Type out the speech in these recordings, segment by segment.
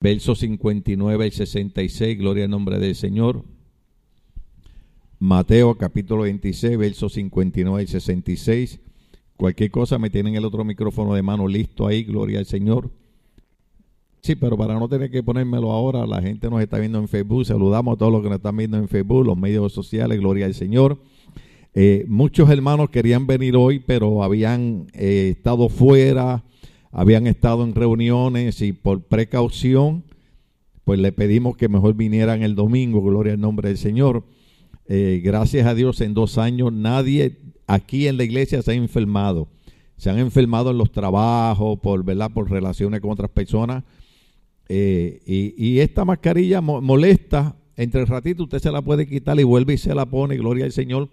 versos 59 y 66, gloria al nombre del Señor. Mateo capítulo 26, versos 59 y 66. Cualquier cosa me tienen el otro micrófono de mano listo ahí, gloria al Señor. Sí, pero para no tener que ponérmelo ahora, la gente nos está viendo en Facebook. Saludamos a todos los que nos están viendo en Facebook, los medios sociales, gloria al Señor. Eh, muchos hermanos querían venir hoy, pero habían eh, estado fuera, habían estado en reuniones y por precaución, pues le pedimos que mejor vinieran el domingo, gloria al nombre del Señor. Eh, gracias a Dios, en dos años nadie aquí en la iglesia se ha enfermado. Se han enfermado en los trabajos, por, ¿verdad? por relaciones con otras personas. Eh, y, esta mascarilla molesta. Entre el ratito usted se la puede quitar y vuelve y se la pone, gloria al Señor.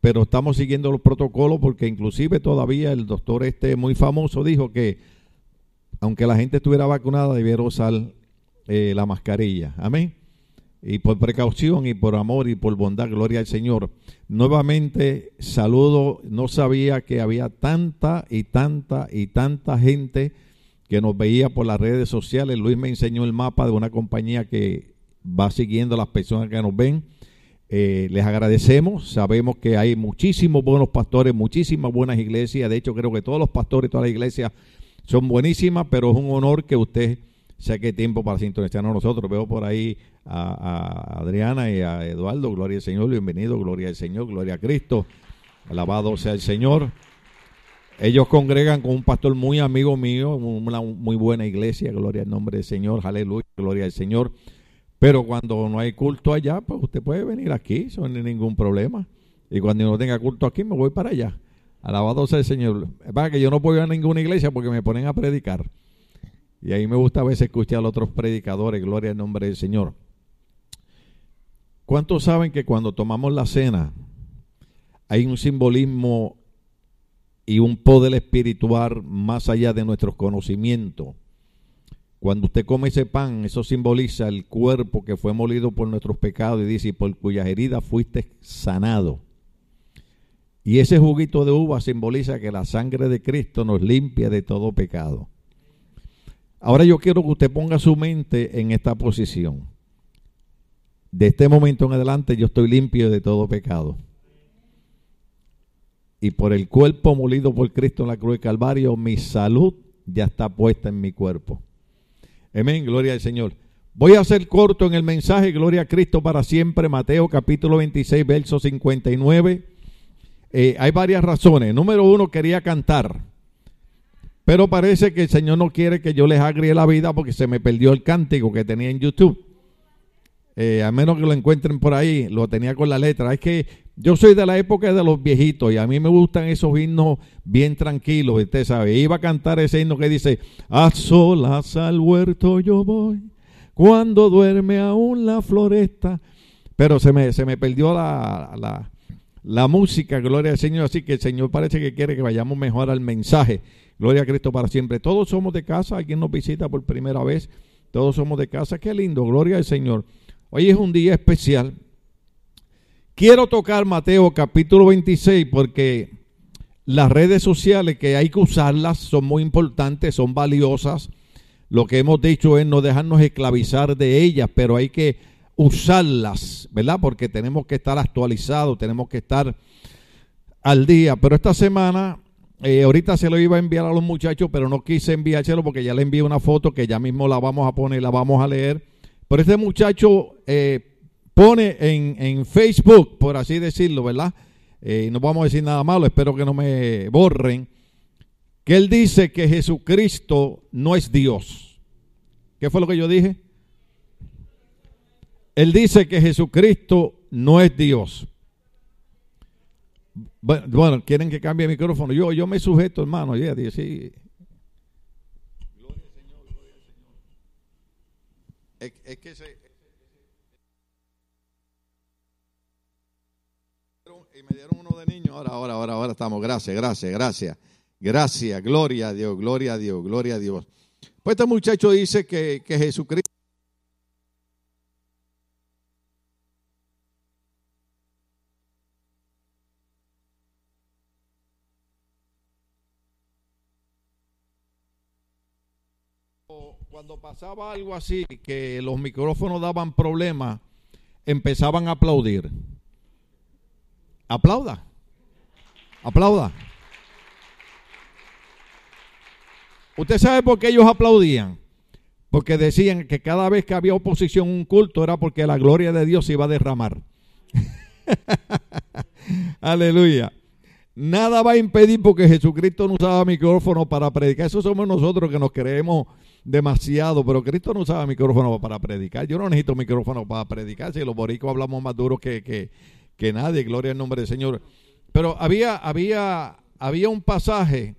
Pero estamos siguiendo los protocolos porque inclusive todavía el doctor este muy famoso dijo que aunque la gente estuviera vacunada, debiera usar eh, la mascarilla. Amén. Y por precaución y por amor y por bondad, gloria al Señor. Nuevamente saludo, no sabía que había tanta y tanta y tanta gente que nos veía por las redes sociales. Luis me enseñó el mapa de una compañía que va siguiendo a las personas que nos ven. Eh, les agradecemos, sabemos que hay muchísimos buenos pastores, muchísimas buenas iglesias. De hecho, creo que todos los pastores, todas las iglesias son buenísimas, pero es un honor que usted saque tiempo para sintonizarnos nosotros. Veo por ahí a, Adriana y a Eduardo, gloria al Señor, bienvenido, gloria al Señor, gloria a Cristo, alabado sea el Señor. Ellos congregan con un pastor muy amigo mío, una muy buena iglesia, gloria al nombre del Señor, aleluya, gloria al Señor. Pero cuando no hay culto allá, pues usted puede venir aquí, no hay ningún problema. Y cuando no tenga culto aquí, me voy para allá. Alabado sea el Señor. Es que yo no puedo ir a ninguna iglesia porque me ponen a predicar. Y ahí me gusta a veces escuchar a otros predicadores, gloria al nombre del Señor. ¿Cuántos saben que cuando tomamos la cena hay un simbolismo y un poder espiritual más allá de nuestros conocimientos? Cuando usted come ese pan, eso simboliza el cuerpo que fue molido por nuestros pecados y dice, por cuyas heridas fuiste sanado. Y ese juguito de uva simboliza que la sangre de Cristo nos limpia de todo pecado. Ahora yo quiero que usted ponga su mente en esta posición. De este momento en adelante yo estoy limpio de todo pecado. Y por el cuerpo molido por Cristo en la cruz de Calvario, mi salud ya está puesta en mi cuerpo. Amén, gloria al Señor. Voy a hacer corto en el mensaje, gloria a Cristo para siempre, Mateo capítulo 26, verso 59. Eh, hay varias razones. Número uno, quería cantar. Pero parece que el Señor no quiere que yo les agrie la vida porque se me perdió el cántico que tenía en YouTube. Eh, a menos que lo encuentren por ahí, lo tenía con la letra. Es que yo soy de la época de los viejitos y a mí me gustan esos himnos bien tranquilos, usted sabe. Iba a cantar ese himno que dice, a solas al huerto yo voy, cuando duerme aún la floresta. Pero se me, se me perdió la, la, la música, gloria al Señor. Así que el Señor parece que quiere que vayamos mejor al mensaje. Gloria a Cristo para siempre. Todos somos de casa, alguien nos visita por primera vez. Todos somos de casa. Qué lindo, gloria al Señor. Hoy es un día especial. Quiero tocar Mateo capítulo 26 porque las redes sociales que hay que usarlas son muy importantes, son valiosas. Lo que hemos dicho es no dejarnos esclavizar de ellas, pero hay que usarlas, ¿verdad? Porque tenemos que estar actualizados, tenemos que estar al día. Pero esta semana, eh, ahorita se lo iba a enviar a los muchachos, pero no quise enviárselo porque ya le envié una foto que ya mismo la vamos a poner, la vamos a leer. Pero este muchacho eh, pone en, en, Facebook, por así decirlo, ¿verdad? Eh, no vamos a decir nada malo, espero que no me borren, que él dice que Jesucristo no es Dios. ¿Qué fue lo que yo dije? Él dice que Jesucristo no es Dios. Bueno, quieren que cambie el micrófono. Yo, yo me sujeto, hermano. Ya, sí. Al Señor. Es, es que se, y me dieron uno de niño. Ahora, ahora, ahora, ahora estamos. Gracias, gracias, gracias. Gracias, gloria a Dios, gloria a Dios, gloria a Dios. Pues este muchacho dice que, que Jesucristo cuando pasaba algo así, que los micrófonos daban problemas, empezaban a aplaudir. Aplauda. Aplauda. ¿Usted sabe por qué ellos aplaudían? Porque decían que cada vez que había oposición un culto era porque la gloria de Dios se iba a derramar. Aleluya. Nada va a impedir porque Jesucristo no usaba micrófono para predicar. Eso somos nosotros que nos creemos demasiado, pero Cristo no usaba micrófono para predicar. Yo no necesito micrófono para predicar. Si los boricos hablamos más duro que, que, que nadie, gloria al nombre del Señor. Pero había, había, había un pasaje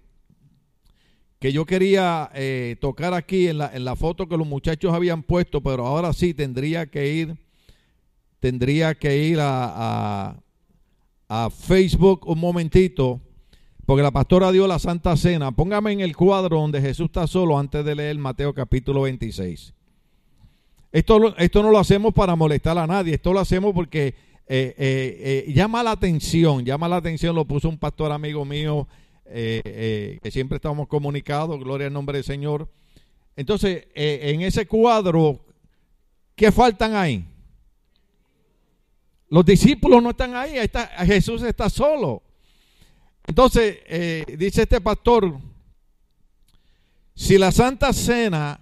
que yo quería eh, tocar aquí en la, en la foto que los muchachos habían puesto, pero ahora sí tendría que ir, tendría que ir a, a, Facebook un momentito, porque la pastora dio la Santa Cena. Póngame en el cuadro donde Jesús está solo antes de leer Mateo capítulo 26. Esto, esto no lo hacemos para molestar a nadie, esto lo hacemos porque eh, eh, llama la atención, llama la atención, lo puso un pastor amigo mío eh, eh, que siempre estamos comunicados, gloria al nombre del Señor. Entonces, eh, en ese cuadro, ¿qué faltan ahí? Los discípulos no están ahí, está, Jesús está solo. Entonces, dice este pastor, si la Santa Cena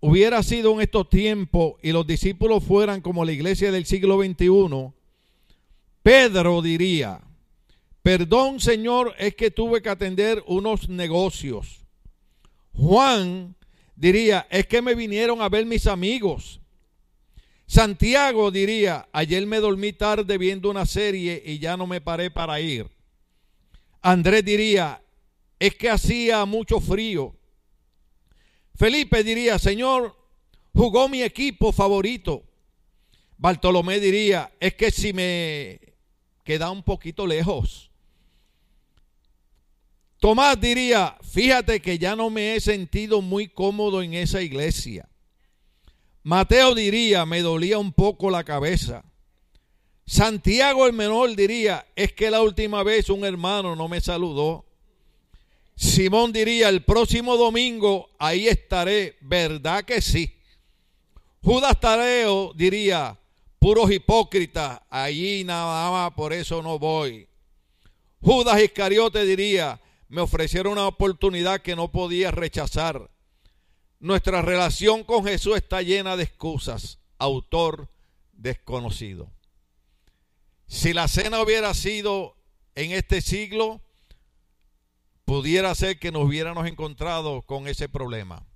hubiera sido en estos tiempos y los discípulos fueran como la iglesia del siglo XXI, Pedro diría, Perdón, Señor, es que tuve que atender unos negocios. Juan diría, es que me vinieron a ver mis amigos. Santiago diría, ayer me dormí tarde viendo una serie y ya no me paré para ir. Andrés diría, es que hacía mucho frío. Felipe diría, Señor, jugó mi equipo favorito. Bartolomé diría, es que si me queda un poquito lejos. Tomás diría, fíjate que ya no me he sentido muy cómodo en esa iglesia. Mateo diría, me dolía un poco la cabeza. Santiago el menor diría, es que la última vez un hermano no me saludó. Simón diría, el próximo domingo ahí estaré, ¿verdad que sí? Judas Tareo diría, puros hipócritas, allí nada más, por eso no voy. Judas Iscariote diría, me ofrecieron una oportunidad que no podía rechazar. Nuestra relación con Jesús está llena de excusas. Autor desconocido. Si la cena hubiera sido en este siglo, pudiera ser que nos hubiéramos encontrado con ese problema.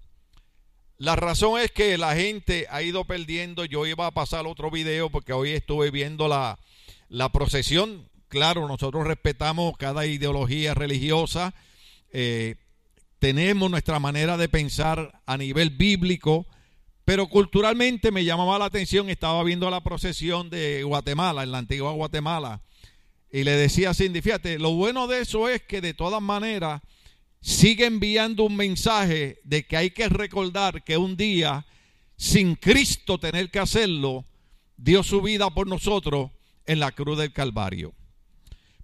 La razón es que la gente ha ido perdiendo. Yo iba a pasar otro video porque hoy estuve viendo la, la procesión claro, nosotros respetamos cada ideología religiosa, eh, tenemos nuestra manera de pensar a nivel bíblico, pero culturalmente me llamaba la atención, estaba viendo la procesión de Guatemala, en la antigua Guatemala, y le decía a Cindy, fíjate, lo bueno de eso es que de todas maneras sigue enviando un mensaje de que hay que recordar que un día, sin Cristo tener que hacerlo, dio su vida por nosotros en la cruz del Calvario.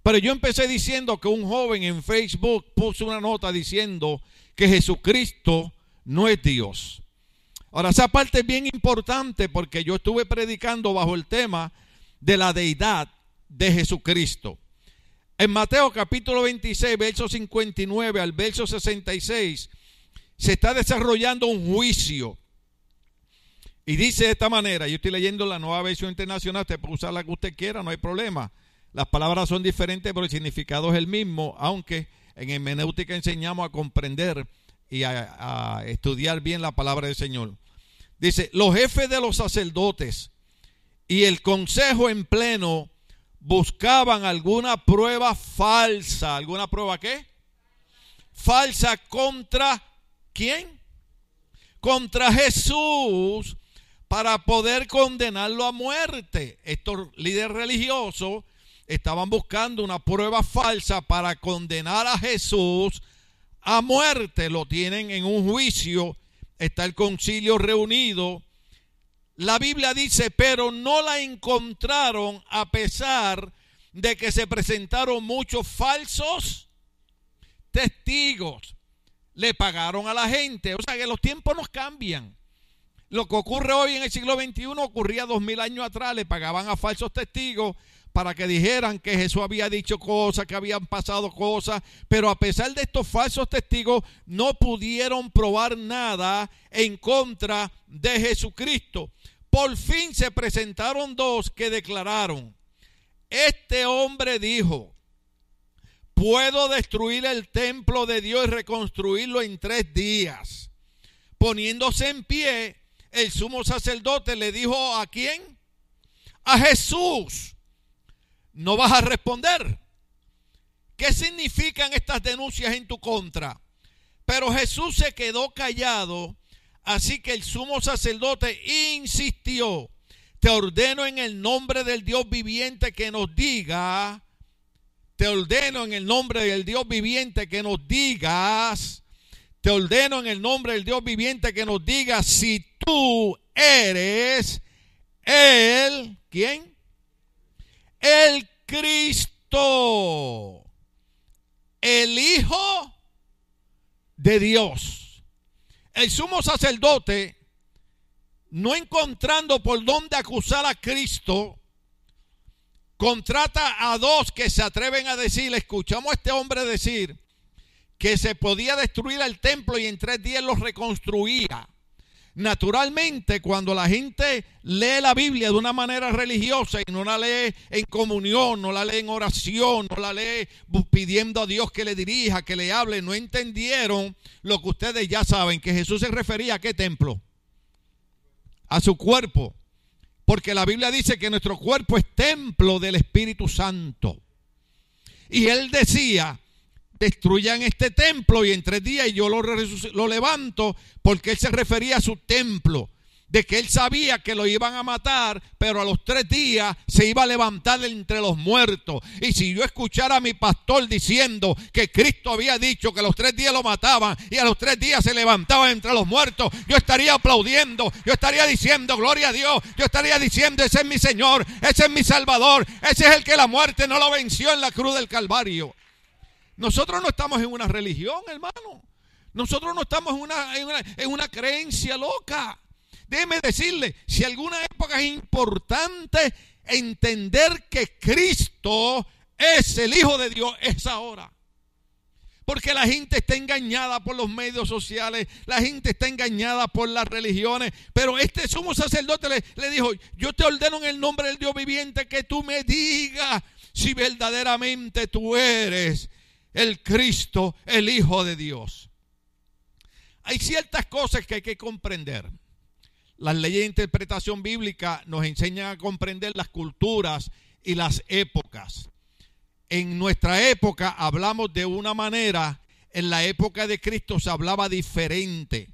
Pero yo empecé diciendo que un joven en Facebook puso una nota diciendo que Jesucristo no es Dios. Ahora, esa parte es bien importante porque yo estuve predicando bajo el tema de la deidad de Jesucristo. En Mateo capítulo 26, verso 59 al verso 66, se está desarrollando un juicio. Y dice de esta manera, yo estoy leyendo la nueva versión internacional, usted puede usar la que usted quiera, no hay problema. Las palabras son diferentes, pero el significado es el mismo, aunque en hermenéutica enseñamos a comprender y a, a estudiar bien la palabra del Señor. Dice, los jefes de los sacerdotes y el consejo en pleno buscaban alguna prueba falsa. ¿Alguna prueba qué? Falsa contra quién? Contra Jesús para poder condenarlo a muerte. Estos líderes religiosos estaban buscando una prueba falsa para condenar a Jesús a muerte. Lo tienen en un juicio, está el concilio reunido. La Biblia dice, pero no la encontraron a pesar de que se presentaron muchos falsos testigos. le pagaron a la gente. O sea que los tiempos nos cambian. Lo que ocurre hoy en el siglo XXI ocurría dos mil años atrás. Le pagaban a falsos testigos para que dijeran que Jesús había dicho cosas, que habían pasado cosas, pero a pesar de estos falsos testigos no pudieron probar nada en contra de Jesucristo. Por fin se presentaron dos que declararon, este hombre dijo, puedo destruir el templo de Dios y reconstruirlo en tres días. Poniéndose en pie, el sumo sacerdote le dijo a quién? A Jesús. No vas a responder. ¿Qué significan estas denuncias en tu contra? Pero Jesús se quedó callado, así que el sumo sacerdote insistió. Te ordeno en el nombre del Dios viviente que nos diga te ordeno en el nombre del Dios viviente que nos digas, te ordeno en el nombre del Dios viviente que nos digas si tú eres el, ¿quién? El Cristo, el Hijo de Dios. El sumo sacerdote, no encontrando por dónde acusar a Cristo, contrata a dos que se atreven a decir, escuchamos a este hombre decir que se podía destruir el templo y en tres días lo reconstruía. Naturalmente, cuando la gente lee la Biblia de una manera religiosa y no la lee en comunión, no la lee en oración, no la lee pidiendo a Dios que le dirija, que le hable, no entendieron lo que ustedes ya saben, que Jesús se refería a qué templo? A su cuerpo. Porque la Biblia dice que nuestro cuerpo es templo del Espíritu Santo. Y él decía, destruyan este templo y en tres días yo lo, levanto porque él se refería a su templo de que él sabía que lo iban a matar, pero a los tres días se iba a levantar entre los muertos. Y si yo escuchara a mi pastor diciendo que Cristo había dicho que los tres días lo mataban y a los tres días se levantaba entre los muertos, yo estaría aplaudiendo, yo estaría diciendo, gloria a Dios, yo estaría diciendo, ese es mi Señor, ese es mi Salvador, ese es el que la muerte no lo venció en la cruz del Calvario. Nosotros no estamos en una religión, hermano. Nosotros no estamos en una, en una, en una creencia loca. Déjeme decirle, si alguna época es importante entender que Cristo es el Hijo de Dios, es ahora. Porque la gente está engañada por los medios sociales, la gente está engañada por las religiones. Pero este sumo sacerdote le, le, dijo, yo te ordeno en el nombre del Dios viviente que tú me digas si verdaderamente tú eres el Cristo, el Hijo de Dios. Hay ciertas cosas que hay que comprender. Las leyes de interpretación bíblica nos enseñan a comprender las culturas y las épocas. En nuestra época hablamos de una manera, en la época de Cristo se hablaba diferente.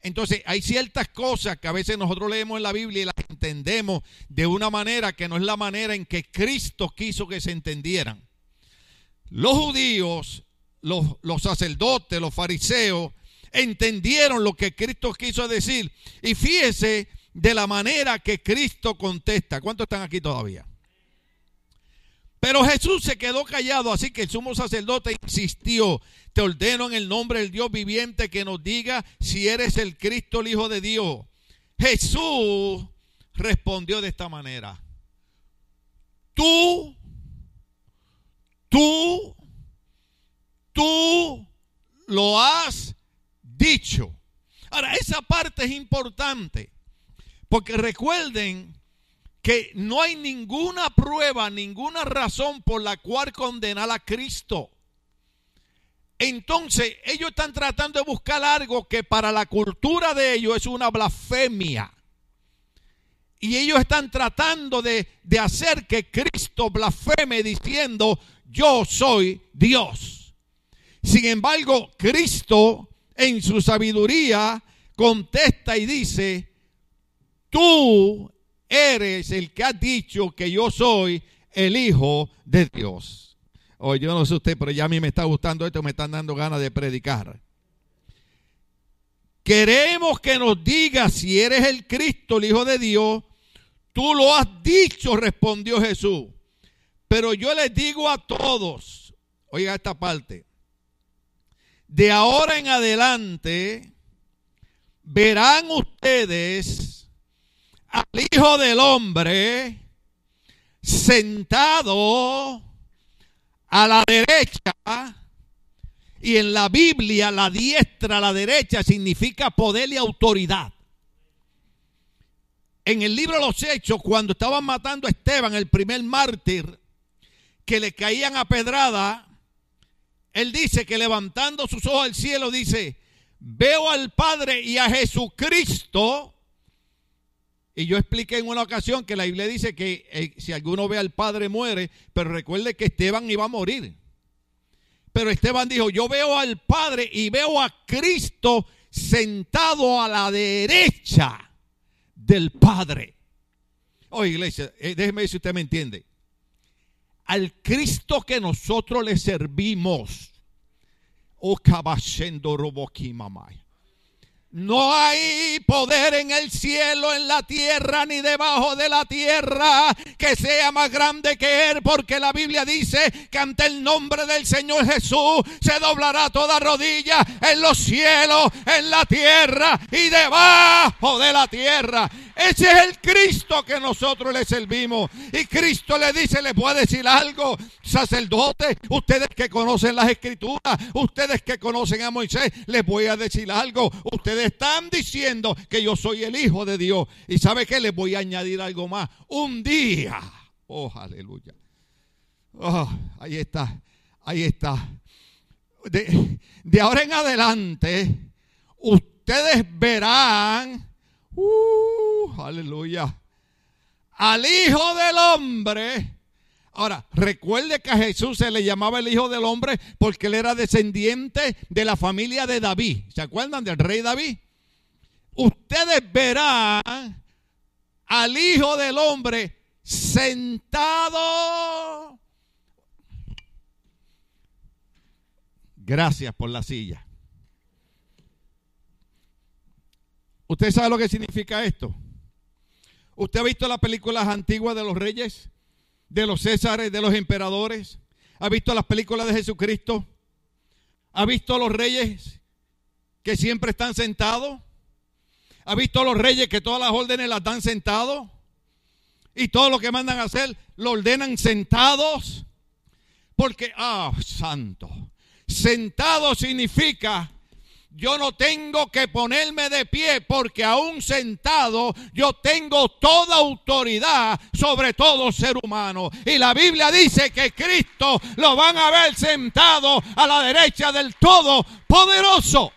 Entonces hay ciertas cosas que a veces nosotros leemos en la Biblia y las entendemos de una manera que no es la manera en que Cristo quiso que se entendieran. Los judíos, los, los sacerdotes, los fariseos, entendieron lo que Cristo quiso decir. Y fíjese de la manera que Cristo contesta. ¿Cuántos están aquí todavía? Pero Jesús se quedó callado, así que el sumo sacerdote insistió, te ordeno en el nombre del Dios viviente que nos diga si eres el Cristo, el Hijo de Dios. Jesús respondió de esta manera, tú, tú, tú lo has dicho. Ahora, esa parte es importante, porque recuerden que no hay ninguna prueba, ninguna razón por la cual condenar a Cristo. Entonces, ellos están tratando de buscar algo que para la cultura de ellos es una blasfemia. Y ellos están tratando de, de hacer que Cristo blasfeme diciendo, yo soy Dios. Sin embargo, Cristo en su sabiduría contesta y dice, tú eres el que ha dicho que yo soy el Hijo de Dios. Oye, yo no sé usted, pero ya a mí me está gustando esto, me están dando ganas de predicar. Queremos que nos digas si eres el Cristo, el Hijo de Dios. Tú lo has dicho, respondió Jesús. Pero yo les digo a todos, oiga esta parte, de ahora en adelante verán ustedes al Hijo del Hombre sentado a la derecha y en la Biblia la diestra la derecha significa poder y autoridad. En el libro de los Hechos, cuando estaban matando a Esteban, el primer mártir, que le caían a pedrada, él dice que levantando sus ojos al cielo dice, veo al Padre y a Jesucristo. Y yo expliqué en una ocasión que la Biblia dice que eh, si alguno ve al Padre muere, pero recuerde que Esteban iba a morir. Pero Esteban dijo, yo veo al Padre y veo a Cristo sentado a la derecha del Padre. Oye, iglesia, eh, déjeme ver si usted me entiende al Cristo que nosotros le servimos. O no hay poder en el cielo, en la tierra, ni debajo de la tierra que sea más grande que Él, porque la Biblia dice que ante el nombre del Señor Jesús se doblará toda rodilla en los cielos, en la tierra y debajo de la tierra. Ese es el Cristo que nosotros le servimos. Y Cristo le dice, le puede decir algo, sacerdote, ustedes que conocen las escrituras, ustedes que conocen a Moisés, les voy a decir algo. Ustedes están diciendo que yo soy el Hijo de Dios. Y sabe que les voy a añadir algo más. Un día. Oh, aleluya. Oh, ahí está. Ahí está. De, de ahora en adelante, ustedes verán Uh, aleluya. Al Hijo del Hombre. Ahora, recuerde que a Jesús se le llamaba el Hijo del Hombre porque él era descendiente de la familia de David. ¿Se acuerdan del rey David? Ustedes verán al Hijo del Hombre sentado. Gracias por la silla. ¿Usted sabe lo que significa esto? ¿Usted ha visto las películas antiguas de los reyes, de los césares, de los emperadores? ¿Ha visto las películas de Jesucristo? ¿Ha visto a los reyes que siempre están sentados? ¿Ha visto a los reyes que todas las órdenes las dan sentados? Y todo lo que mandan a hacer lo ordenan sentados. Porque, ah, santo, sentado significa yo no tengo que ponerme de pie porque aún sentado yo tengo toda autoridad sobre todo ser humano. Y la Biblia dice que Cristo lo van a ver sentado a la derecha del Todopoderoso.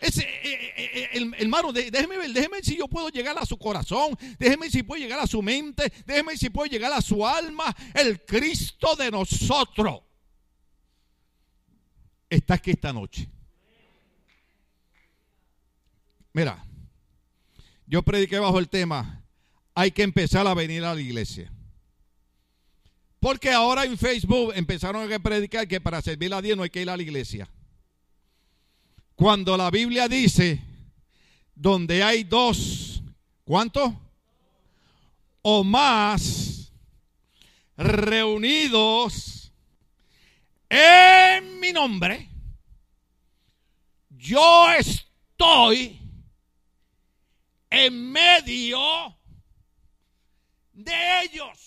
Ese, eh, eh, eh, hermano, déjeme ver, déjeme ver si yo puedo llegar a su corazón, déjeme si puedo llegar a su mente, déjeme si puedo llegar a su alma, el Cristo de nosotros. Está aquí esta noche. Mira, yo prediqué bajo el tema, hay que empezar a venir a la iglesia. Porque ahora en Facebook empezaron a predicar que para servir a Dios no hay que ir a la iglesia. Cuando la Biblia dice, donde hay dos, ¿cuántos? O más reunidos en mi nombre, yo estoy en medio de ellos.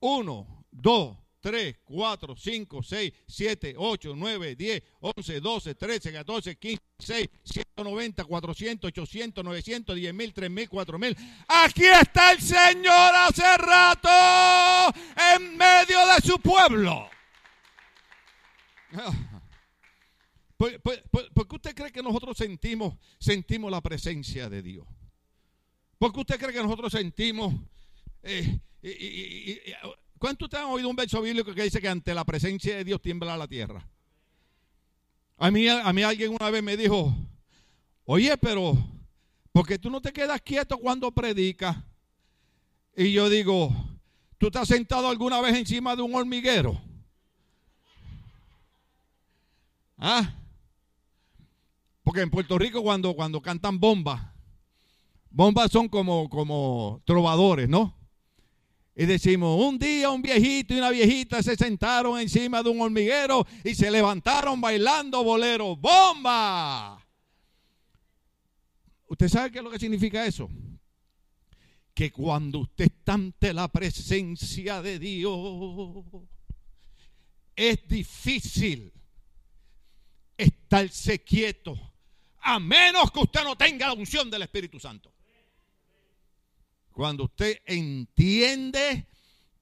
Uno, dos, tres, cuatro, cinco, seis, siete, ocho, nueve, diez, once, doce, trece, catorce, quince, seis, ciento noventa, cuatrocientos, ochocientos, novecientos, diez mil, tres mil, cuatro mil. Aquí está el Señor hace rato en medio de su pueblo. ¿Por, qué usted cree que nosotros sentimos, sentimos la presencia de Dios? ¿Por qué usted cree que nosotros sentimos... Eh, ¿Cuánto ustedes han oído un verso bíblico que dice que ante la presencia de Dios tiembla la tierra? A mí, a mí alguien una vez me dijo, oye, pero, ¿por qué tú no te quedas quieto cuando predicas? Y yo digo, ¿tú te has sentado alguna vez encima de un hormiguero? ¿Ah? Porque en Puerto Rico cuando, cuando cantan bombas, bombas son como, como trovadores, ¿no? Y decimos, un día un viejito y una viejita se sentaron encima de un hormiguero y se levantaron bailando bolero. ¡Bomba! ¿Usted sabe qué es lo que significa eso? Que cuando usted está ante la presencia de Dios, es difícil estarse quieto, a menos que usted no tenga la unción del Espíritu Santo. Cuando usted entiende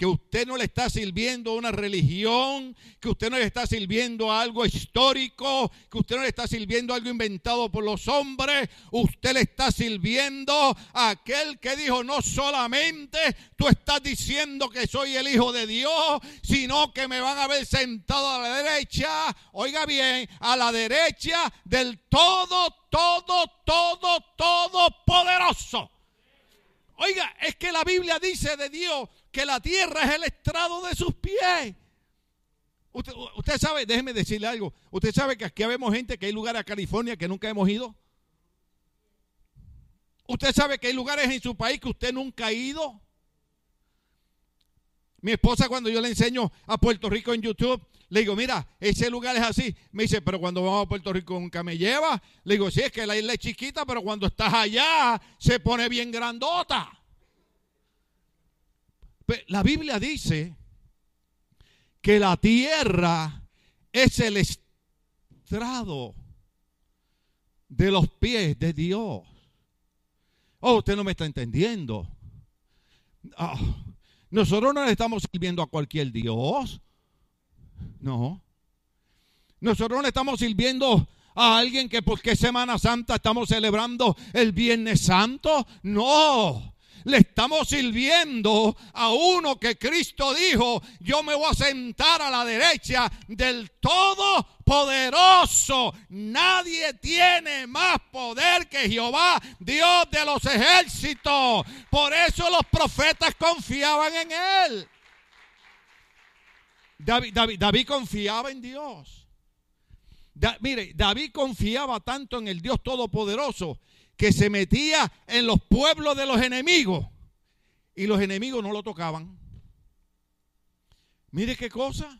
que usted no le está sirviendo a una religión, que usted no le está sirviendo a algo histórico, que usted no le está sirviendo a algo inventado por los hombres, usted le está sirviendo a aquel que dijo, no solamente tú estás diciendo que soy el Hijo de Dios, sino que me van a ver sentado a la derecha, oiga bien, a la derecha del todo, todo, todo, todo poderoso. Oiga, es que la Biblia dice de Dios que la tierra es el estrado de sus pies. Usted, sabe, déjeme decirle algo. Usted sabe que aquí vemos gente que hay lugares a California que nunca hemos ido. Usted sabe que hay lugares en su país que usted nunca ha ido. Mi esposa cuando yo le enseño a Puerto Rico en YouTube, le digo, mira, ese lugar es así. Me dice, pero cuando vamos a Puerto Rico nunca me lleva. Le digo, sí, es que la isla es chiquita, pero cuando estás allá se pone bien grandota. La Biblia dice que la tierra es el estrado de los pies de Dios. Oh, usted no me está entendiendo. Ah, nosotros no le estamos sirviendo a cualquier Dios. No. Nosotros no le estamos sirviendo a alguien que porque Semana Santa estamos celebrando el Viernes Santo. No. Le estamos sirviendo a uno que Cristo dijo, yo me voy a sentar a la derecha del Todopoderoso. Nadie tiene más poder que Jehová, Dios de los ejércitos. Por eso los profetas confiaban en él. David, confiaba en Dios. mire, David confiaba tanto en el Dios Todopoderoso que se metía en los pueblos de los enemigos y los enemigos no lo tocaban. Mire qué cosa.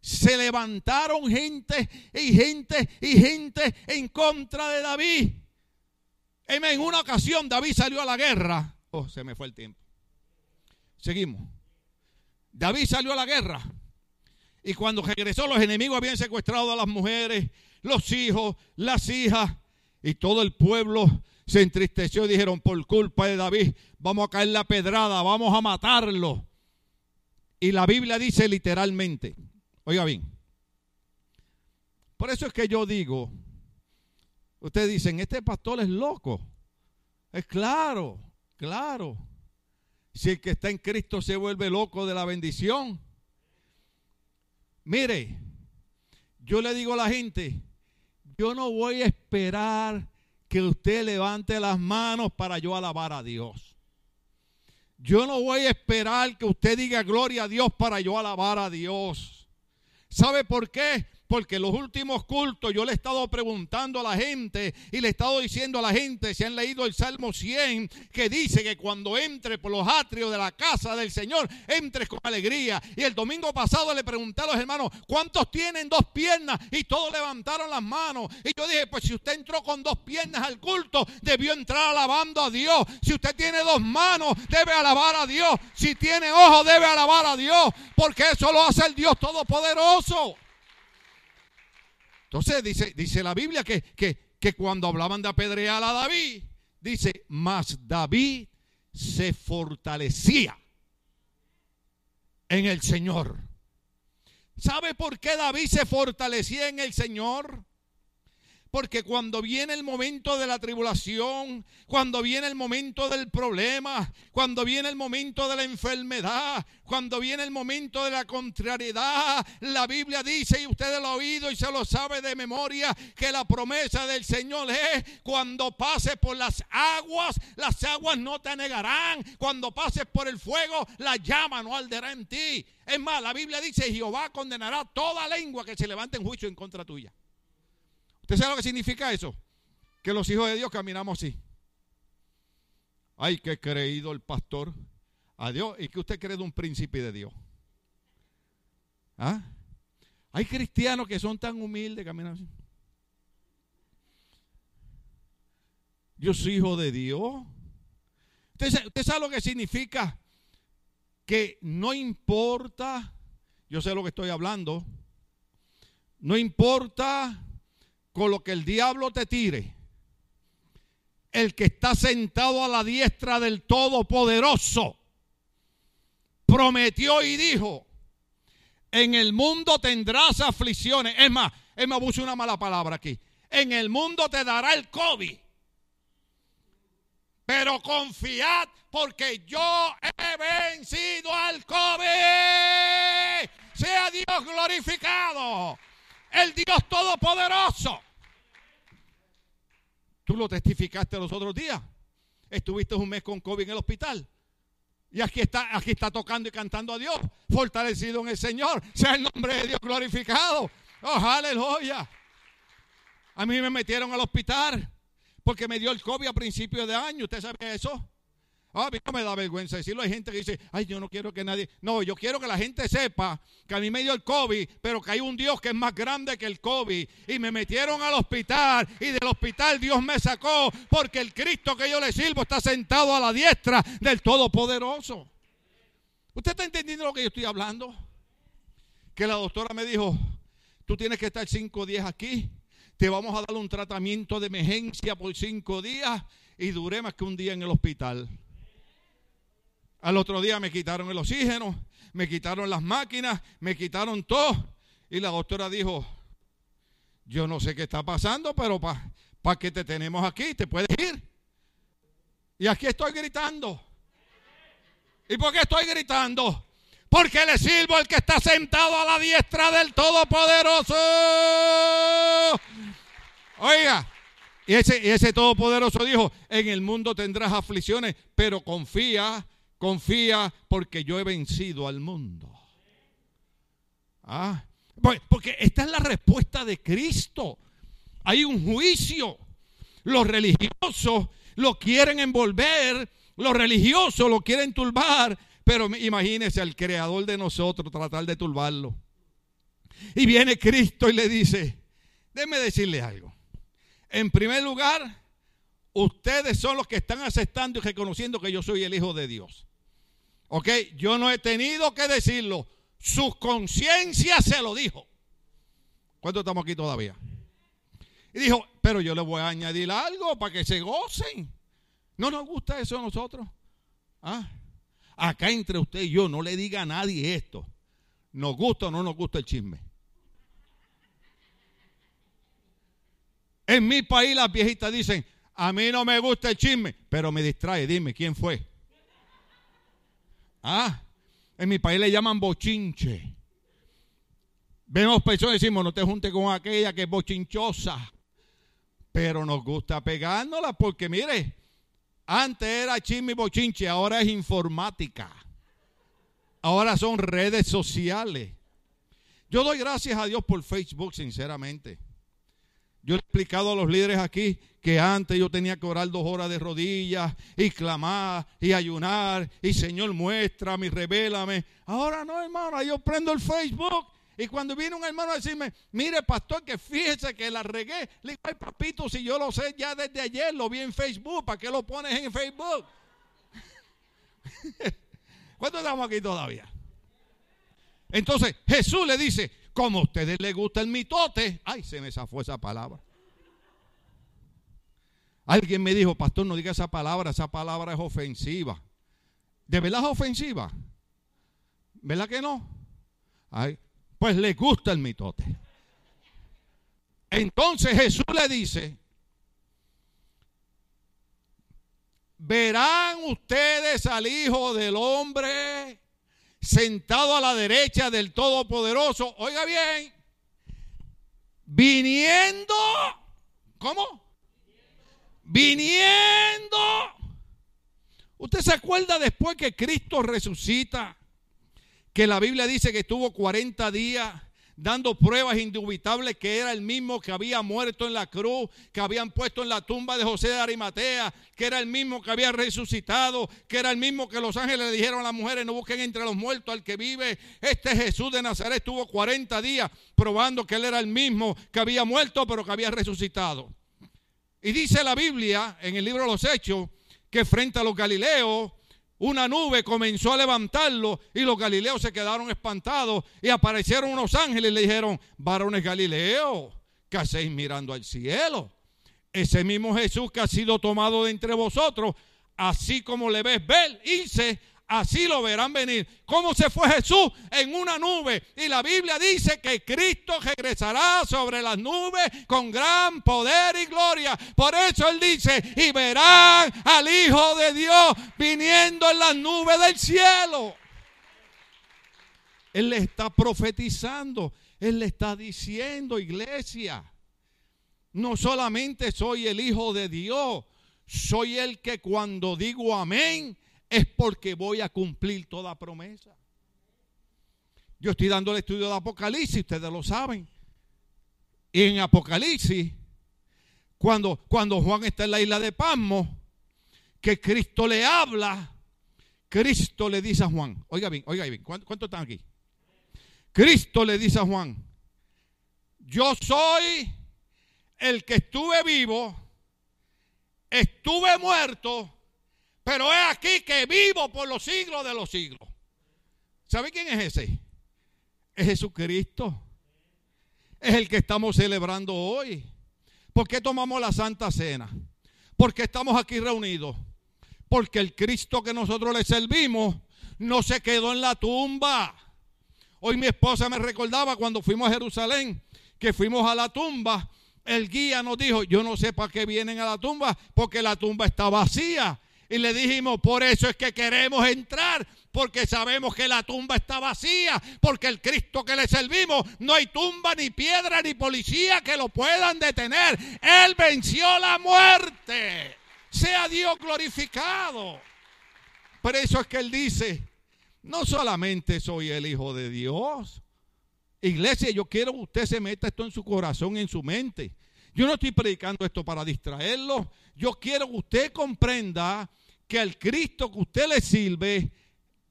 Se levantaron gente y gente y gente en contra de David. En una ocasión David salió a la guerra. Oh, se me fue el tiempo. Seguimos. David salió a la guerra. Y cuando regresó, los enemigos habían secuestrado a las mujeres, los hijos, las hijas. Y todo el pueblo se entristeció y dijeron, por culpa de David, vamos a caer la pedrada, vamos a matarlo. Y la Biblia dice literalmente, oiga bien, por eso es que yo digo, ustedes dicen, este pastor es loco. Es claro, claro. Si el que está en Cristo se vuelve loco de la bendición. Mire, yo le digo a la gente, yo no voy a esperar que usted levante las manos para yo alabar a Dios. Yo no voy a esperar que usted diga gloria a Dios para yo alabar a Dios. ¿Sabe por qué? Porque los últimos cultos yo le he estado preguntando a la gente y le he estado diciendo a la gente, si han leído el Salmo 100, que dice que cuando entre por los atrios de la casa del Señor, entres con alegría. Y el domingo pasado le pregunté a los hermanos, ¿cuántos tienen dos piernas? Y todos levantaron las manos. Y yo dije, pues si usted entró con dos piernas al culto, debió entrar alabando a Dios. Si usted tiene dos manos, debe alabar a Dios. Si tiene ojos, debe alabar a Dios. Porque eso lo hace el Dios Todopoderoso. Entonces dice, dice la Biblia que, que cuando hablaban de apedrear a David, dice, mas David se fortalecía en el Señor. ¿Sabe por qué David se fortalecía en el Señor? Porque cuando viene el momento de la tribulación, cuando viene el momento del problema, cuando viene el momento de la enfermedad, cuando viene el momento de la contrariedad, la Biblia dice, y usted lo ha oído y se lo sabe de memoria, que la promesa del Señor es, cuando pases por las aguas, las aguas no te negarán. Cuando pases por el fuego, la llama no arderá en ti. Es más, la Biblia dice, Jehová condenará toda lengua que se levante en juicio en contra tuya. ¿Usted sabe lo que significa eso? Que los hijos de Dios caminamos así. Ay, qué creído el pastor. a Dios. ¿Y que usted cree de un príncipe de Dios? ¿Ah? Hay cristianos que son tan humildes, caminan así. Yo soy hijo de Dios. ¿Usted, ¿Usted sabe lo que significa? Que no importa, yo sé lo que estoy hablando, no importa con lo que el diablo te tire, el que está sentado a la diestra del Todopoderoso prometió y dijo, en el mundo tendrás aflicciones. Es más, es más, puse una mala palabra aquí. En el mundo te dará el COVID. Pero confiad porque yo he vencido al COVID. Sea Dios glorificado. El Dios Todopoderoso. Tú lo testificaste los otros días. Estuviste un mes con COVID en el hospital. Y aquí está, aquí está tocando y cantando a Dios, fortalecido en el Señor. Sea el nombre de Dios glorificado. Oh, aleluya. A mí me metieron al hospital porque me dio el COVID a principios de año. ¿Usted sabe eso? Ah, no me da vergüenza decirlo. Hay gente que dice, ay, yo no quiero que nadie. No, yo quiero que la gente sepa que a mí me dio el COVID, pero que hay un Dios que es más grande que el COVID. Y me metieron al hospital y del hospital Dios me sacó porque el Cristo que yo le sirvo está sentado a la diestra del Todopoderoso. ¿Usted está entendiendo lo que yo estoy hablando? Que la doctora me dijo, tú tienes que estar cinco días aquí. Te vamos a dar un tratamiento de emergencia por cinco días y duré más que un día en el hospital. Al otro día me quitaron el oxígeno, me quitaron las máquinas, me quitaron todo. Y la doctora dijo, yo no sé qué está pasando, pero ¿para pa qué te tenemos aquí? ¿Te puedes ir? Y aquí estoy gritando. ¿Y por qué estoy gritando? Porque le sirvo al que está sentado a la diestra del Todopoderoso. Oiga, y ese, y ese Todopoderoso dijo, en el mundo tendrás aflicciones, pero confía Confía porque yo he vencido al mundo. Ah, pues, porque esta es la respuesta de Cristo. Hay un juicio. Los religiosos lo quieren envolver, los religiosos lo quieren turbar, pero imagínese al creador de nosotros tratar de turbarlo. Y viene Cristo y le dice, déme decirle algo. En primer lugar, ustedes son los que están aceptando y reconociendo que yo soy el Hijo de Dios. Ok, yo no he tenido que decirlo. Su conciencia se lo dijo. ¿Cuánto estamos aquí todavía? Y dijo, pero yo le voy a añadir algo para que se gocen. ¿No nos gusta eso a nosotros? ¿Ah? Acá entre usted y yo, no le diga a nadie esto. ¿Nos gusta o no nos gusta el chisme? En mi país las viejitas dicen, a mí no me gusta el chisme, pero me distrae. Dime, ¿quién fue? Ah, en mi país le llaman bochinche. Vemos personas y decimos, no te juntes con aquella que es bochinchosa. Pero nos gusta pegándola porque, mire, antes era chisme y bochinche, ahora es informática. Ahora son redes sociales. Yo doy gracias a Dios por Facebook, sinceramente. Yo he explicado a los líderes aquí que antes yo tenía que orar dos horas de rodillas y clamar y ayunar y Señor muéstrame y revélame. Ahora no, hermano, yo prendo el Facebook y cuando viene un hermano a decirme, mire pastor, que fíjese que la regué, le digo, ay papito, si yo lo sé ya desde ayer, lo vi en Facebook, ¿para qué lo pones en Facebook? ¿Cuántos estamos aquí todavía? Entonces Jesús le dice, como a ustedes les gusta el mitote, ay, se me zafó esa palabra. Alguien me dijo, pastor, no diga esa palabra, esa palabra es ofensiva. ¿De verdad es ofensiva? ¿Verdad que no? Ay, pues les gusta el mitote. Entonces Jesús le dice, verán ustedes al Hijo del Hombre sentado a la derecha del Todopoderoso, oiga bien, viniendo, ¿cómo? Viniendo. ¿Usted se acuerda después que Cristo resucita? Que la Biblia dice que estuvo 40 días dando pruebas indubitables que era el mismo que había muerto en la cruz, que habían puesto en la tumba de José de Arimatea, que era el mismo que había resucitado, que era el mismo que los ángeles le dijeron a las mujeres, no busquen entre los muertos al que vive. Este Jesús de Nazaret estuvo 40 días probando que él era el mismo que había muerto, pero que había resucitado. Y dice la Biblia en el libro de los Hechos que frente a los Galileos, una nube comenzó a levantarlo y los galileos se quedaron espantados y aparecieron unos ángeles y le dijeron, varones galileos, ¿qué hacéis mirando al cielo? Ese mismo Jesús que ha sido tomado de entre vosotros, así como le ves ver, irse así lo verán venir. ¿Cómo se fue Jesús? En una nube. Y la Biblia dice que Cristo regresará sobre las nubes con gran poder y gloria. Por eso Él dice, y verán al Hijo de Dios viniendo en las nubes del cielo. Él le está profetizando. Él le está diciendo, iglesia, no solamente soy el Hijo de Dios, soy el que cuando digo amén, es porque voy a cumplir toda promesa. Yo estoy dando el estudio de Apocalipsis, ustedes lo saben. Y en Apocalipsis, cuando, cuando Juan está en la isla de Pasmo, que Cristo le habla, Cristo le dice a Juan, oiga bien, oiga bien, ¿cuántos están aquí? Cristo le dice a Juan, yo soy el que estuve vivo, estuve muerto pero es aquí que vivo por los siglos de los siglos. ¿Sabe quién es ese? Es Jesucristo. Es el que estamos celebrando hoy. ¿Por qué tomamos la Santa Cena? Porque estamos aquí reunidos. Porque el Cristo que nosotros le servimos no se quedó en la tumba. Hoy mi esposa me recordaba cuando fuimos a Jerusalén, que fuimos a la tumba. El guía nos dijo, yo no sé para qué vienen a la tumba, porque la tumba está vacía. Y le dijimos, por eso es que queremos entrar, porque sabemos que la tumba está vacía, porque el Cristo que le servimos no hay tumba, ni piedra, ni policía que lo puedan detener. Él venció la muerte. Sea Dios glorificado. Por eso es que Él dice, no solamente soy el Hijo de Dios. Iglesia, yo quiero que usted se meta esto en su corazón, en su mente. Yo no estoy predicando esto para distraerlo. Yo quiero que usted comprenda que el Cristo que usted le sirve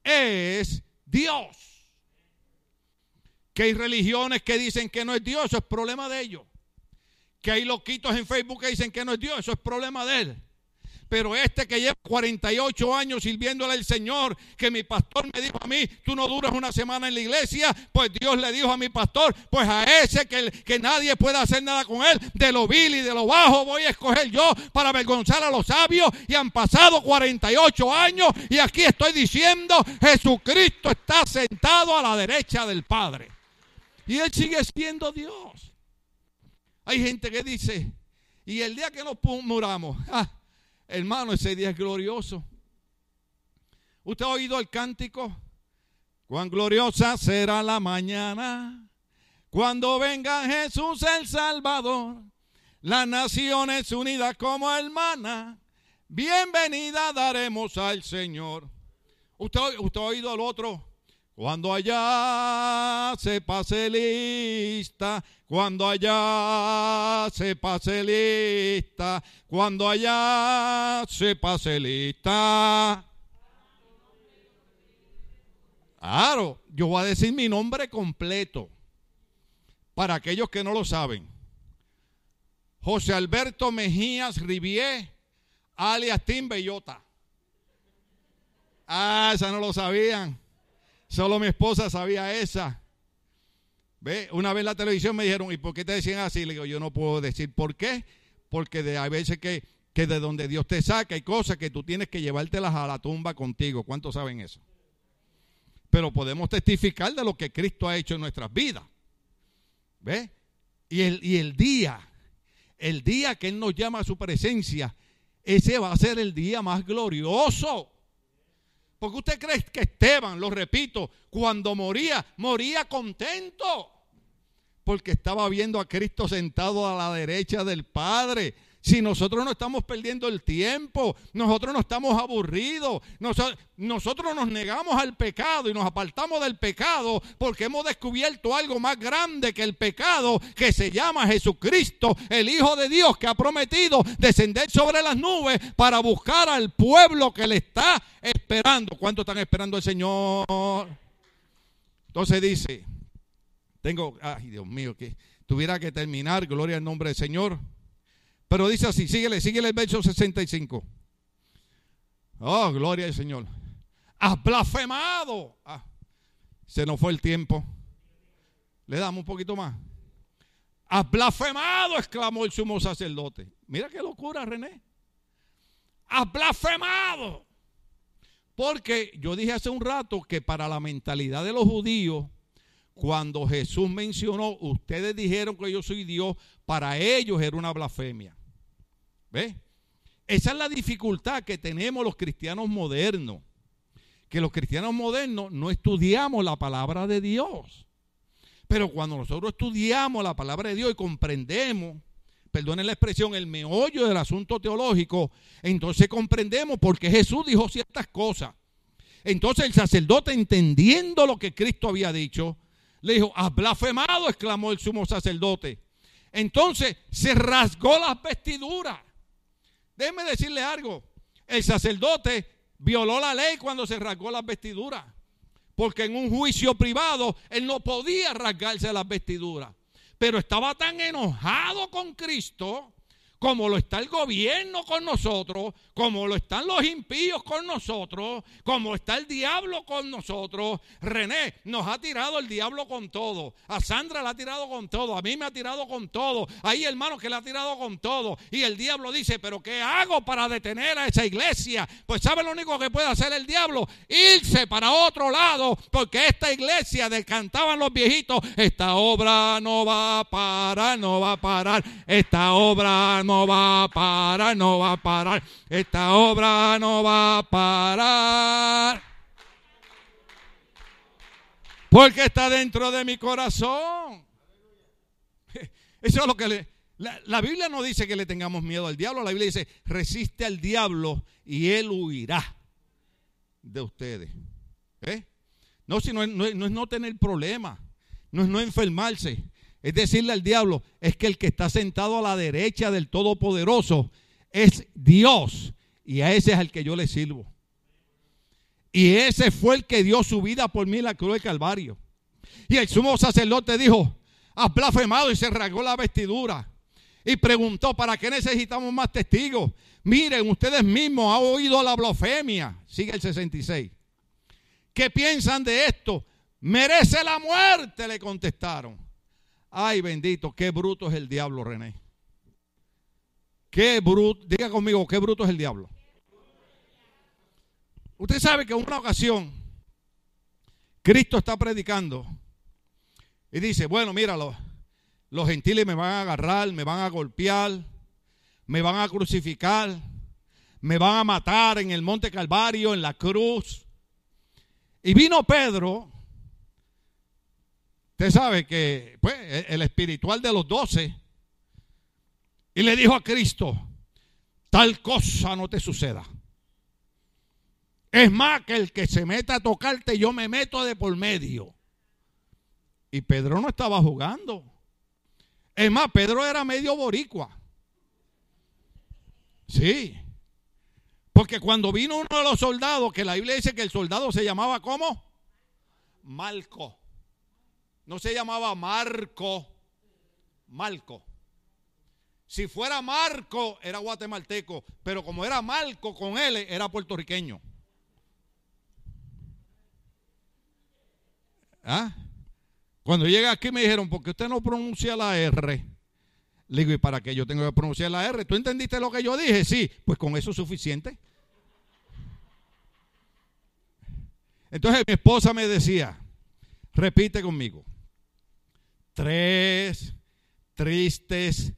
es Dios. Que hay religiones que dicen que no es Dios, eso es problema de ellos. Que hay loquitos en Facebook que dicen que no es Dios, eso es problema de él. Pero este que lleva 48 años sirviéndole al Señor, que mi pastor me dijo a mí, tú no duras una semana en la iglesia, pues Dios le dijo a mi pastor, pues a ese que, nadie pueda hacer nada con él, de lo vil y de lo bajo voy a escoger yo para avergonzar a los sabios. Y han pasado 48 años y aquí estoy diciendo, Jesucristo está sentado a la derecha del Padre. Y Él sigue siendo Dios. Hay gente que dice, y el día que nos muramos, ah, Hermano, ese día es glorioso. ¿Usted ha oído el cántico? Cuán gloriosa será la mañana cuando venga Jesús el Salvador. Las naciones unidas como hermana, bienvenida daremos al Señor. ¿Usted, usted ha oído el otro? Cuando allá se pase lista, cuando allá se pase lista, cuando allá se pase lista. Claro, yo voy a decir mi nombre completo para aquellos que no lo saben. José Alberto Mejías Rivier, alias Tim Bellota. Ah, esa no lo sabían. Solo mi esposa sabía esa. ¿Ve? Una vez en la televisión me dijeron, ¿y por qué te decían así? Le digo, yo no puedo decir por qué, porque de, hay veces que, que de donde Dios te saca hay cosas que tú tienes que llevártelas a la tumba contigo. ¿Cuántos saben eso? Pero podemos testificar de lo que Cristo ha hecho en nuestras vidas. ¿Ve? Y el, y el día, el día que Él nos llama a su presencia, ese va a ser el día más glorioso. Porque usted cree que Esteban, lo repito, cuando moría, moría contento. Porque estaba viendo a Cristo sentado a la derecha del Padre. Si nosotros no estamos perdiendo el tiempo, nosotros no estamos aburridos, nosotros nos negamos al pecado y nos apartamos del pecado porque hemos descubierto algo más grande que el pecado que se llama Jesucristo, el Hijo de Dios que ha prometido descender sobre las nubes para buscar al pueblo que le está esperando. ¿Cuánto están esperando al Señor? Entonces dice, tengo, ay Dios mío, que tuviera que terminar, gloria al nombre del Señor. Pero dice así, síguele, síguele el verso 65. Oh, gloria al Señor. Has blasfemado. Ah, se nos fue el tiempo. Le damos un poquito más. Has blasfemado, exclamó el sumo sacerdote. Mira qué locura, René. Has blasfemado. Porque yo dije hace un rato que para la mentalidad de los judíos, cuando Jesús mencionó, ustedes dijeron que yo soy Dios, para ellos era una blasfemia. ¿Ve? Esa es la dificultad que tenemos los cristianos modernos. Que los cristianos modernos no estudiamos la palabra de Dios. Pero cuando nosotros estudiamos la palabra de Dios y comprendemos, perdonen la expresión, el meollo del asunto teológico, entonces comprendemos por qué Jesús dijo ciertas cosas. Entonces el sacerdote, entendiendo lo que Cristo había dicho, le dijo, has blasfemado, exclamó el sumo sacerdote. Entonces se rasgó las vestiduras. Déjeme decirle algo. El sacerdote violó la ley cuando se rasgó las vestiduras. Porque en un juicio privado él no podía rasgarse las vestiduras. Pero estaba tan enojado con Cristo como lo está el gobierno con nosotros, como lo están los impíos con nosotros, como está el diablo con nosotros. René nos ha tirado el diablo con todo. A Sandra la ha tirado con todo. A mí me ha tirado con todo. Hay hermanos que le ha tirado con todo. Y el diablo dice, pero ¿qué hago para detener a esa iglesia? Pues ¿sabe lo único que puede hacer el diablo? Irse para otro lado. Porque esta iglesia, de cantaban los viejitos, esta obra no va a parar, no va a parar. Esta obra no no va a parar, no va a parar. Esta obra no va a parar. Porque está dentro de mi corazón. Eso es lo que le... La, Biblia no dice que le tengamos miedo al diablo. La Biblia dice, resiste al diablo y él huirá de ustedes. ¿Eh? No, si no, no es no tener problema. No es no enfermarse. Es decirle al diablo, es que el que está sentado a la derecha del Todopoderoso es Dios. Y a ese es al que yo le sirvo. Y ese fue el que dio su vida por mí en la cruz del Calvario. Y el sumo sacerdote dijo, has blasfemado y se rasgó la vestidura. Y preguntó, ¿para qué necesitamos más testigos? Miren, ustedes mismos han oído la blasfemia. Sigue el 66. ¿Qué piensan de esto? Merece la muerte, le contestaron. Ay, bendito, qué bruto es el diablo, René. Qué bruto, diga conmigo, qué bruto es el diablo. Usted sabe que en una ocasión Cristo está predicando y dice, bueno, míralo, los gentiles me van a agarrar, me van a golpear, me van a crucificar, me van a matar en el monte Calvario, en la cruz. Y vino Pedro Usted sabe que pues, e, el espiritual de los doce y le dijo a Cristo, tal cosa no te suceda. Es más que el que se meta a tocarte, yo me meto de por medio. Y Pedro no estaba jugando. Es más, Pedro era medio boricua. Sí. Porque cuando vino uno de los soldados, que la Biblia dice que el soldado se llamaba ¿cómo? Malco. No se llamaba Marco, Marco. Si fuera Marco, era guatemalteco, pero como era Marco con él, era puertorriqueño. ¿Ah? Cuando llegué aquí me dijeron, ¿por qué usted no pronuncia la R? Le digo, ¿y para qué yo tengo que pronunciar la R? ¿Tú entendiste lo que yo dije? Sí, pues con eso es suficiente. Entonces mi esposa me decía, repite conmigo, tres tristes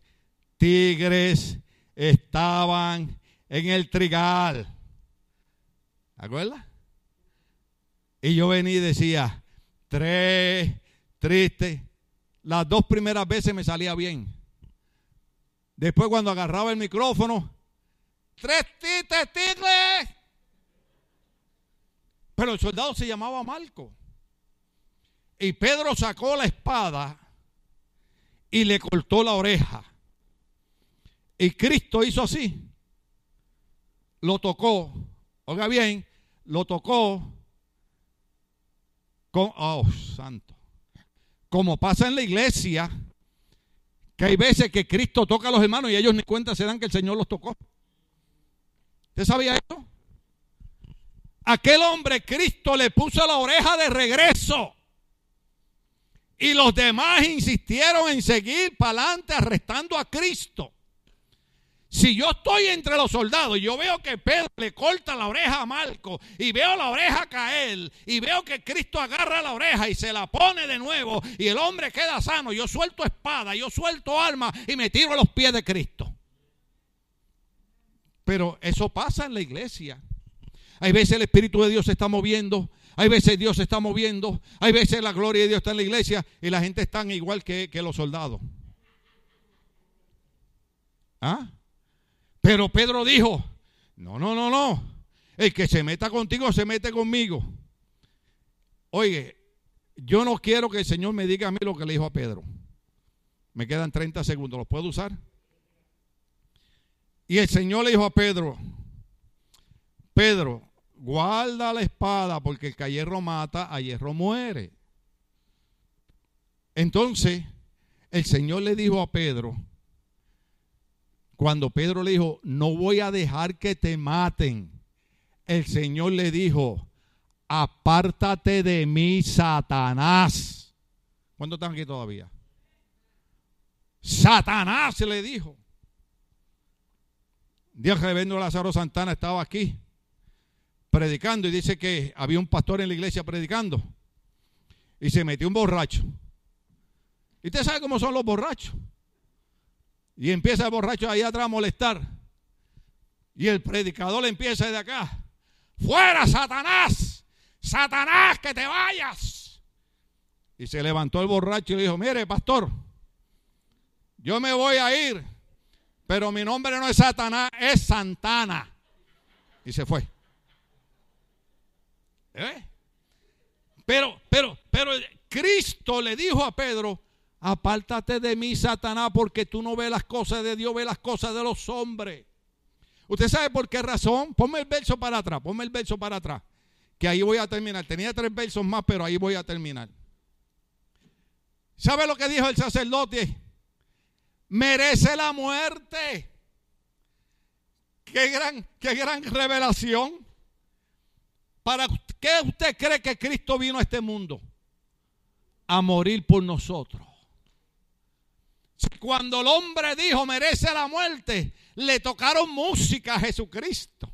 tigres estaban en el trigal. ¿Acuerdas? Y yo venía y decía, tres tristes. Las dos primeras veces me salía bien. Después cuando agarraba el micrófono, tres testigos. Pero el soldado se llamaba Marco. Y Pedro sacó la espada y le cortó la oreja. Y Cristo hizo así. Lo tocó. Oiga bien, lo tocó con, oh, santo. Como pasa en la iglesia, que hay veces que Cristo toca a los hermanos y ellos ni cuenta se dan que el Señor los tocó. ¿Usted sabía eso? Aquel hombre Cristo le puso la oreja de regreso. Y los demás insistieron en seguir para adelante arrestando a Cristo. Si yo estoy entre los soldados y yo veo que Pedro le corta la oreja a Marco y veo la oreja caer y veo que Cristo agarra la oreja y se la pone de nuevo y el hombre queda sano, yo suelto espada, yo suelto arma y me tiro a los pies de Cristo. Pero eso pasa en la iglesia. Hay veces el Espíritu de Dios se está moviendo, hay veces Dios se está moviendo, hay veces la gloria de Dios está en la iglesia y la gente está igual que, los soldados. ¿Ah? Pero Pedro dijo, no, no, no, no. El que se meta contigo se mete conmigo. Oye, yo no quiero que el Señor me diga a mí lo que le dijo a Pedro. Me quedan 30 segundos, ¿los puedo usar? Y el Señor le dijo a Pedro, Pedro, guarda la espada porque el que a hierro mata, a hierro muere. Entonces, el Señor le dijo a Pedro, cuando Pedro le dijo, no voy a dejar que te maten, el Señor le dijo, apártate de mí, Satanás. ¿Cuántos están aquí todavía? Satanás le dijo. Dios reverendo Lázaro Santana estaba aquí predicando y dice que había un pastor en la iglesia predicando y se metió un borracho. ¿Y usted sabe cómo son los borrachos? Y empieza el borracho ahí atrás a molestar. Y el predicador le empieza de acá. Fuera, Satanás. Satanás, que te vayas. Y se levantó el borracho y le dijo, mire, pastor, yo me voy a ir, pero mi nombre no es Satanás, es Santana. Y se fue. ¿Eh? Pero, pero, pero Cristo le dijo a Pedro, apártate de mí, Satanás, porque tú no ves las cosas de Dios, ves las cosas de los hombres. ¿Usted sabe por qué razón? Ponme el verso para atrás, ponme el verso para atrás, que ahí voy a terminar. Tenía tres versos más, pero ahí voy a terminar. ¿Sabe lo que dijo el sacerdote? Merece la muerte. Qué gran, qué gran revelación. ¿Para qué usted cree que Cristo vino a este mundo? A morir por nosotros. Cuando el hombre dijo merece la muerte, le tocaron música a Jesucristo.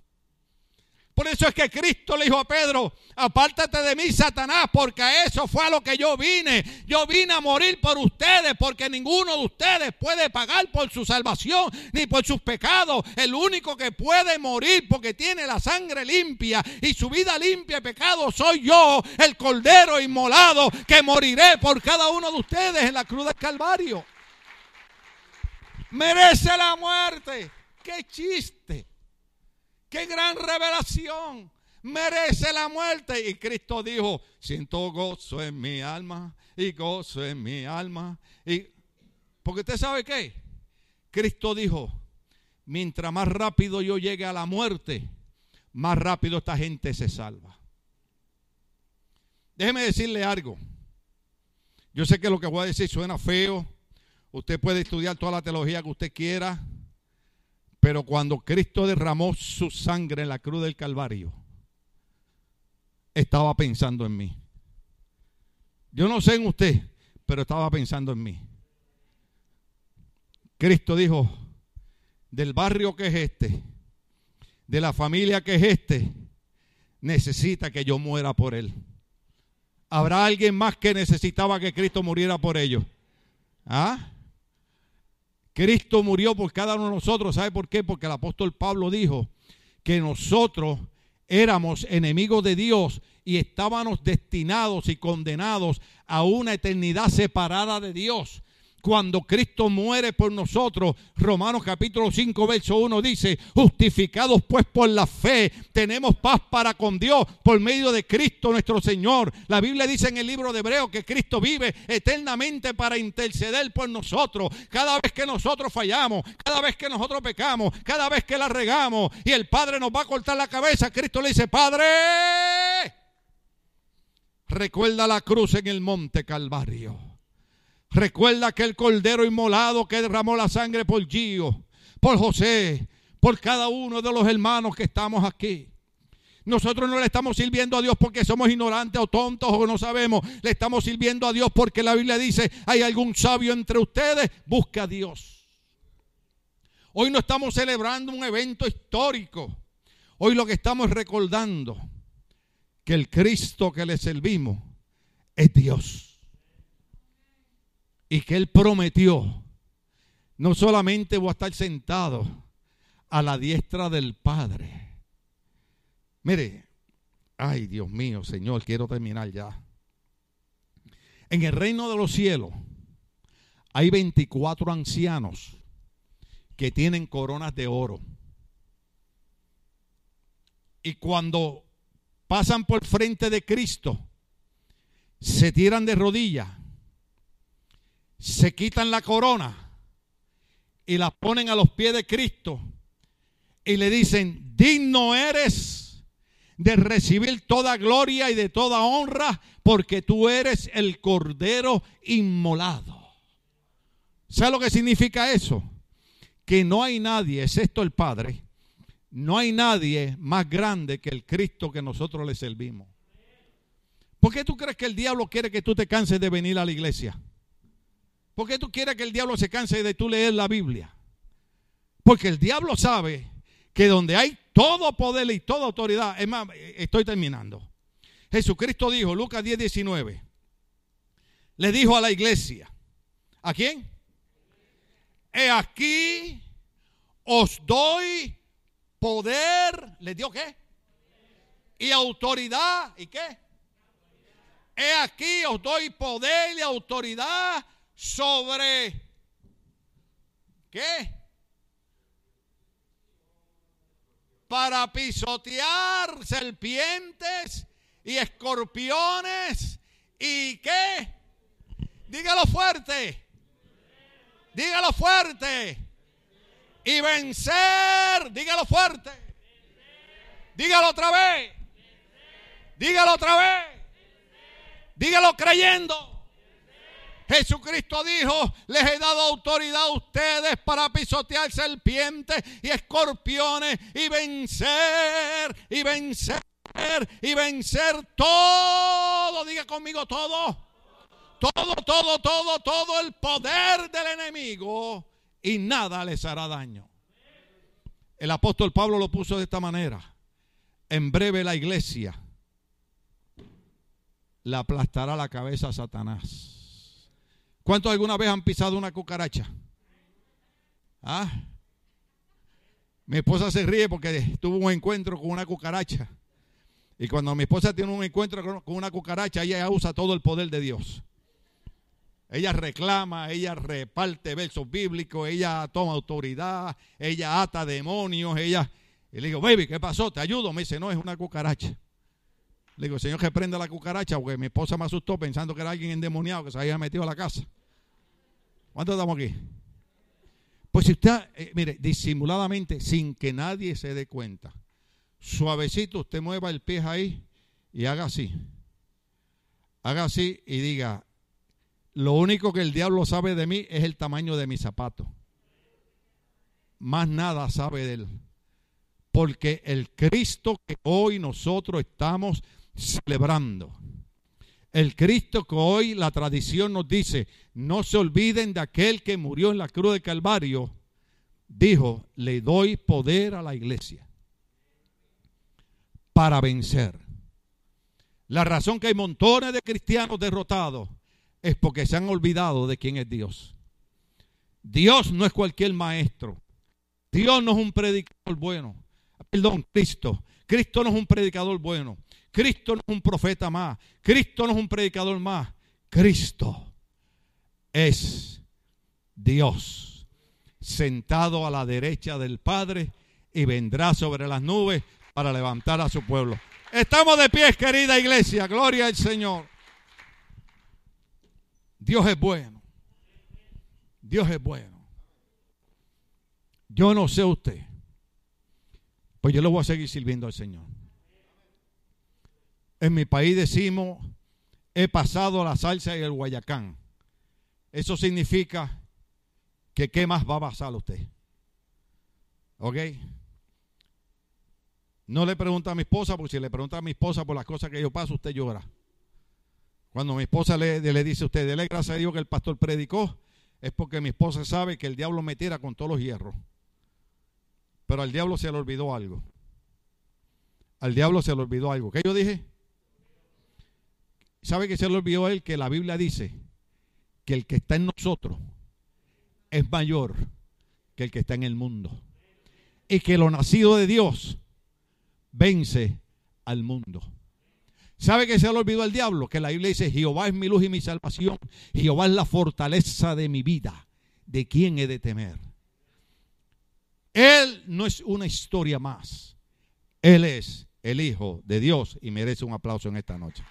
Por eso es que Cristo le dijo a Pedro, apártate de mí, Satanás, porque a eso fue a lo que yo vine. Yo vine a morir por ustedes, porque ninguno de ustedes puede pagar por su salvación ni por sus pecados. El único que puede morir porque tiene la sangre limpia y su vida limpia de pecado soy yo, el cordero inmolado, que moriré por cada uno de ustedes en la cruz del Calvario merece la muerte. ¡Qué chiste! ¡Qué gran revelación! Merece la muerte. Y Cristo dijo, siento gozo en mi alma y gozo en mi alma. Y, porque usted sabe qué? Cristo dijo, mientras más rápido yo llegue a la muerte, más rápido esta gente se salva. Déjeme decirle algo. Yo sé que lo que voy a decir suena feo, Usted puede estudiar toda la teología que usted quiera, pero cuando Cristo derramó su sangre en la cruz del Calvario, estaba pensando en mí. Yo no sé en usted, pero estaba pensando en mí. Cristo dijo, del barrio que es este, de la familia que es este, necesita que yo muera por él. ¿Habrá alguien más que necesitaba que Cristo muriera por ellos? ¿Ah? Cristo murió por cada uno de nosotros. ¿Sabe por qué? Porque el apóstol Pablo dijo que nosotros éramos enemigos de Dios y estábamos destinados y condenados a una eternidad separada de Dios. Cuando Cristo muere por nosotros. Romanos capítulo 5, verso 1 dice, justificados pues por la fe, tenemos paz para con Dios por medio de Cristo nuestro Señor. La Biblia dice en el libro de Hebreo que Cristo vive eternamente para interceder por nosotros. Cada vez que nosotros fallamos, cada vez que nosotros pecamos, cada vez que la regamos y el Padre nos va a cortar la cabeza, Cristo le dice, Padre, recuerda la cruz en el monte Calvario. Recuerda aquel cordero inmolado que derramó la sangre por Gio, por José, por cada uno de los hermanos que estamos aquí. Nosotros no le estamos sirviendo a Dios porque somos ignorantes o tontos o no sabemos. Le estamos sirviendo a Dios porque la Biblia dice, hay algún sabio entre ustedes, busca a Dios. Hoy no estamos celebrando un evento histórico. Hoy lo que estamos recordando que el Cristo que le servimos es Dios y que Él prometió, no solamente voy a estar sentado a la diestra del Padre. Mire, ay Dios mío, Señor, quiero terminar ya. En el reino de los cielos hay 24 ancianos que tienen coronas de oro. Y cuando pasan por frente de Cristo, se tiran de rodillas se quitan la corona y la ponen a los pies de Cristo y le dicen, digno eres de recibir toda gloria y de toda honra porque tú eres el cordero inmolado. ¿Sabe lo que significa eso? Que no hay nadie, excepto el Padre, no hay nadie más grande que el Cristo que nosotros le servimos. ¿Por qué tú crees que el diablo quiere que tú te canses de venir a la iglesia? ¿Por qué tú quieres que el diablo se canse de tú leer la Biblia? Porque el diablo sabe que donde hay todo poder y toda autoridad, es más, estoy terminando. Jesucristo dijo, Lucas 10, 19, le dijo a la iglesia, ¿a quién? He aquí os doy poder, ¿le dio qué? Y autoridad, ¿y qué? He aquí os doy poder y autoridad sobre ¿qué? Para pisotear serpientes y escorpiones y qué? Dígalo fuerte. Dígalo fuerte. Y vencer. Dígalo fuerte. Dígalo otra vez. Dígalo otra vez. Dígalo creyendo. Jesucristo dijo, les he dado autoridad a ustedes para pisotear serpientes y escorpiones y vencer, y vencer, y vencer todo. Diga conmigo todo. Todo, todo, todo, todo el poder del enemigo y nada les hará daño. El apóstol Pablo lo puso de esta manera. En breve la iglesia le aplastará la cabeza a Satanás. ¿Cuántos alguna vez han pisado una cucaracha? ¿Ah? Mi esposa se ríe porque tuvo un encuentro con una cucaracha. Y cuando mi esposa tiene un encuentro con una cucaracha, ella usa todo el poder de Dios. Ella reclama, ella reparte versos bíblicos, ella toma autoridad, ella ata demonios, ella... Y le digo, baby, ¿qué pasó? ¿Te ayudo? Me dice, no, es una cucaracha. Le digo, Señor, que prenda la cucaracha, porque mi esposa me asustó pensando que era alguien endemoniado que se había metido a la casa. ¿Cuántos estamos aquí? Pues si usted, eh, mire, disimuladamente, sin que nadie se dé cuenta, suavecito, usted mueva el pie ahí y haga así. Haga así y diga, lo único que el diablo sabe de mí es el tamaño de mi zapato. Más nada sabe de él. Porque el Cristo que hoy nosotros estamos celebrando. El Cristo que hoy la tradición nos dice, no se olviden de aquel que murió en la cruz de Calvario, dijo, le doy poder a la iglesia para vencer. La razón que hay montones de cristianos derrotados es porque se han olvidado de quién es Dios. Dios no es cualquier maestro. Dios no es un predicador bueno. Perdón, Cristo. Cristo no es un predicador bueno. Cristo no es un profeta más. Cristo no es un predicador más. Cristo es Dios, sentado a la derecha del Padre y vendrá sobre las nubes para levantar a su pueblo. Estamos de pie, querida iglesia, gloria al Señor. Dios es bueno. Dios es bueno. Yo no sé usted, pues yo le voy a seguir sirviendo al Señor. En mi país decimos, he pasado la salsa y el guayacán. Eso significa que qué más va a pasar usted. ¿Ok? No le pregunta a mi esposa, porque si le pregunta a mi esposa por las cosas que yo paso, usted llora. Cuando mi esposa le, le dice a usted, dele gracias a Dios que el pastor predicó, es porque mi esposa sabe que el diablo me tira con todos los hierros. Pero al diablo se le olvidó algo. Al diablo se le olvidó algo. ¿Qué yo dije? ¿Sabe que se le olvidó él? Que la Biblia dice que el que está en nosotros es mayor que el que está en el mundo. Y que lo nacido de Dios vence al mundo. ¿Sabe que se le olvidó el diablo? Que la Biblia dice, Jehová es mi luz y mi salvación. Jehová es la fortaleza de mi vida. ¿De quién he de temer? Él no es una historia más. Él es el Hijo de Dios y merece un aplauso en esta noche.